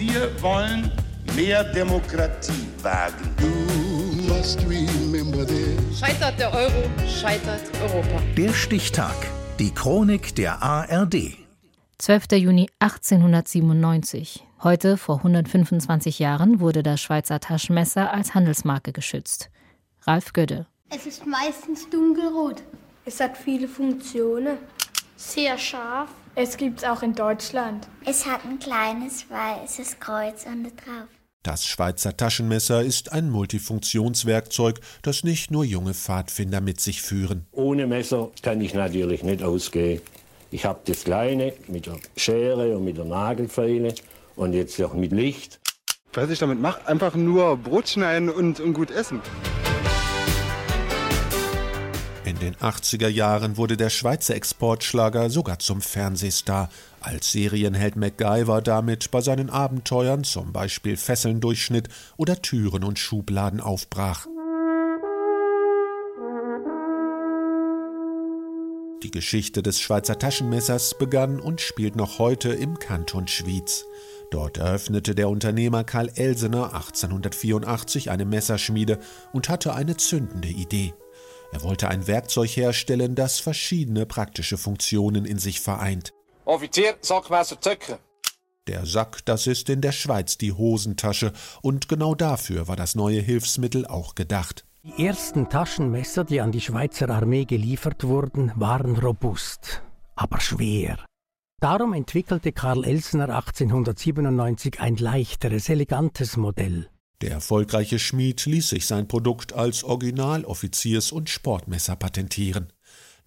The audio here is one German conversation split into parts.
Wir wollen mehr Demokratie wagen. Scheitert der Euro, scheitert Europa. Der Stichtag. Die Chronik der ARD. 12. Juni 1897. Heute, vor 125 Jahren, wurde das Schweizer Taschenmesser als Handelsmarke geschützt. Ralf Gödde. Es ist meistens dunkelrot. Es hat viele Funktionen. Sehr scharf. Es gibt es auch in Deutschland. Es hat ein kleines weißes Kreuz unten drauf. Das Schweizer Taschenmesser ist ein Multifunktionswerkzeug, das nicht nur junge Pfadfinder mit sich führen. Ohne Messer kann ich natürlich nicht ausgehen. Ich habe das kleine mit der Schere und mit der Nagelfeile und jetzt auch mit Licht. Was ich damit mache, einfach nur Brot schneiden und, und gut essen. In den 80er Jahren wurde der Schweizer Exportschlager sogar zum Fernsehstar, als Serienheld MacGyver damit bei seinen Abenteuern zum Beispiel Fesseln durchschnitt oder Türen und Schubladen aufbrach. Die Geschichte des Schweizer Taschenmessers begann und spielt noch heute im Kanton Schwyz. Dort eröffnete der Unternehmer Karl Elsener 1884 eine Messerschmiede und hatte eine zündende Idee. Er wollte ein Werkzeug herstellen, das verschiedene praktische Funktionen in sich vereint. Offizier, Sackmesser zücken. Der Sack, das ist in der Schweiz die Hosentasche, und genau dafür war das neue Hilfsmittel auch gedacht. Die ersten Taschenmesser, die an die Schweizer Armee geliefert wurden, waren robust, aber schwer. Darum entwickelte Karl Elsner 1897 ein leichteres, elegantes Modell. Der erfolgreiche Schmied ließ sich sein Produkt als Original-Offiziers- und Sportmesser patentieren.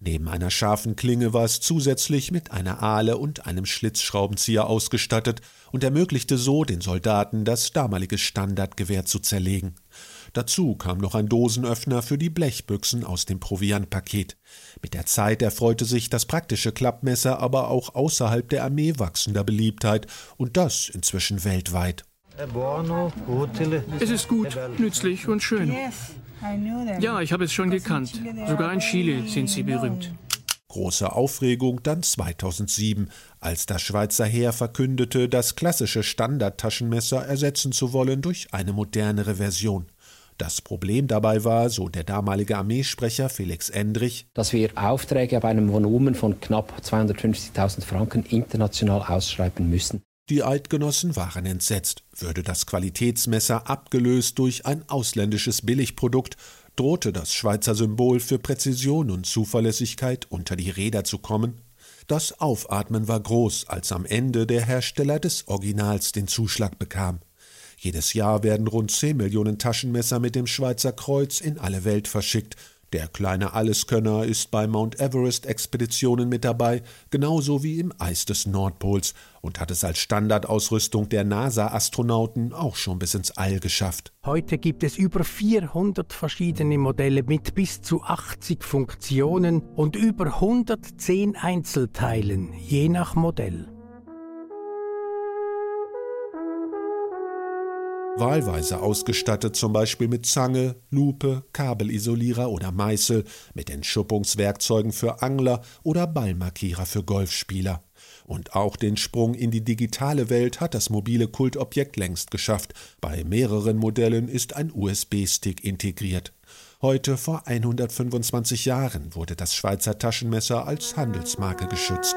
Neben einer scharfen Klinge war es zusätzlich mit einer Ahle und einem Schlitzschraubenzieher ausgestattet und ermöglichte so den Soldaten das damalige Standardgewehr zu zerlegen. Dazu kam noch ein Dosenöffner für die Blechbüchsen aus dem Proviantpaket. Mit der Zeit erfreute sich das praktische Klappmesser aber auch außerhalb der Armee wachsender Beliebtheit und das inzwischen weltweit. Es ist gut, nützlich und schön. Ja, ich habe es schon gekannt. Sogar in Chile sind sie berühmt. Große Aufregung dann 2007, als das Schweizer Heer verkündete, das klassische Standardtaschenmesser ersetzen zu wollen durch eine modernere Version. Das Problem dabei war, so der damalige Armeesprecher Felix Endrich, dass wir Aufträge ab einem Volumen von knapp 250.000 Franken international ausschreiben müssen. Die Eidgenossen waren entsetzt. Würde das Qualitätsmesser abgelöst durch ein ausländisches Billigprodukt, drohte das Schweizer Symbol für Präzision und Zuverlässigkeit unter die Räder zu kommen. Das Aufatmen war groß, als am Ende der Hersteller des Originals den Zuschlag bekam. Jedes Jahr werden rund 10 Millionen Taschenmesser mit dem Schweizer Kreuz in alle Welt verschickt, der kleine Alleskönner ist bei Mount Everest-Expeditionen mit dabei, genauso wie im Eis des Nordpols und hat es als Standardausrüstung der NASA-Astronauten auch schon bis ins All geschafft. Heute gibt es über 400 verschiedene Modelle mit bis zu 80 Funktionen und über 110 Einzelteilen, je nach Modell. Wahlweise ausgestattet zum Beispiel mit Zange, Lupe, Kabelisolierer oder Meißel, mit Entschuppungswerkzeugen für Angler oder Ballmarkierer für Golfspieler. Und auch den Sprung in die digitale Welt hat das mobile Kultobjekt längst geschafft. Bei mehreren Modellen ist ein USB-Stick integriert. Heute vor 125 Jahren wurde das Schweizer Taschenmesser als Handelsmarke geschützt.